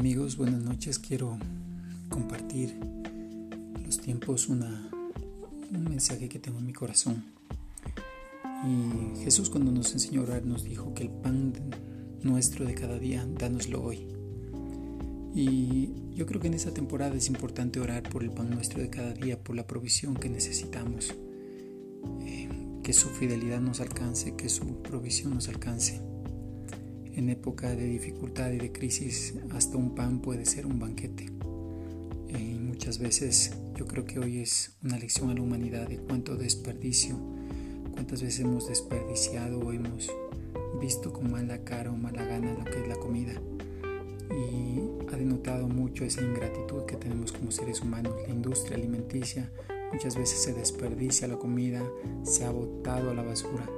Jesús, buenas noches. Quiero compartir los tiempos, una, un mensaje que tengo en mi corazón. Y Jesús cuando nos enseñó a orar nos dijo que el pan nuestro de cada día, dánoslo hoy. Y yo creo que en esta temporada es importante orar por el pan nuestro de cada día, por la provisión que necesitamos. Eh, que su fidelidad nos alcance, que su provisión nos alcance en época de dificultad y de crisis, hasta un pan puede ser un banquete. Eh, y muchas veces yo creo que hoy es una lección a la humanidad de cuánto desperdicio, cuántas veces hemos desperdiciado o hemos visto con mala cara o mala gana lo que es la comida. Y ha denotado mucho esa ingratitud que tenemos como seres humanos. La industria alimenticia muchas veces se desperdicia la comida, se ha botado a la basura,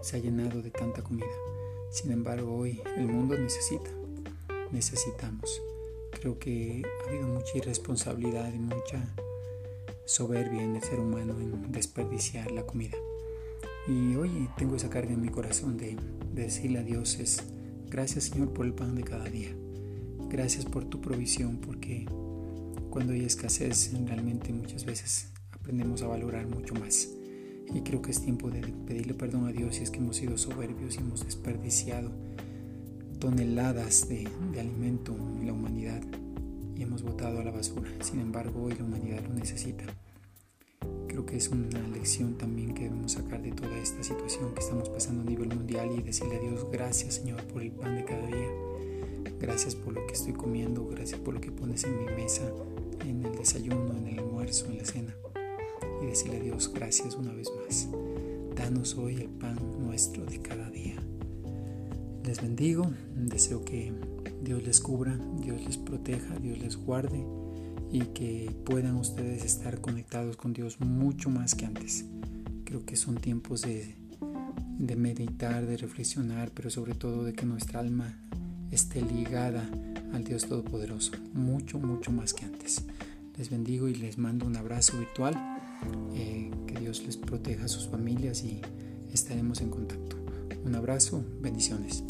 se ha llenado de tanta comida. Sin embargo, hoy el mundo necesita, necesitamos. Creo que ha habido mucha irresponsabilidad y mucha soberbia en el ser humano en desperdiciar la comida. Y hoy tengo esa carga en mi corazón de, decirle a Dios es, gracias Señor por el pan de cada día. Gracias por tu provisión, porque cuando hay escasez realmente muchas veces aprendemos a valorar mucho más. Y creo que es tiempo de pedirle perdón a Dios si es que hemos sido soberbios y hemos desperdiciado toneladas de, alimento en la humanidad y hemos botado a la basura. Sin embargo, hoy la humanidad lo necesita. Creo que es una lección también que debemos sacar de toda esta situación que estamos pasando a nivel mundial y decirle a Dios gracias Señor por el pan de cada día. Gracias por lo que estoy comiendo, gracias por lo que pones en mi mesa, en el desayuno, en el almuerzo, en la cena y decirle a Dios gracias una vez más. Danos hoy el pan nuestro de cada día. Les bendigo, deseo que Dios les cubra, Dios les proteja, Dios les guarde y que puedan ustedes estar conectados con Dios mucho más que antes. Creo que son tiempos de, de meditar, de reflexionar, pero sobre todo de que nuestra alma esté ligada al Dios Todopoderoso, mucho, mucho más que antes. Les bendigo y les mando un abrazo virtual eh, que Dios les proteja a sus familias y estaremos en contacto. Un abrazo, bendiciones.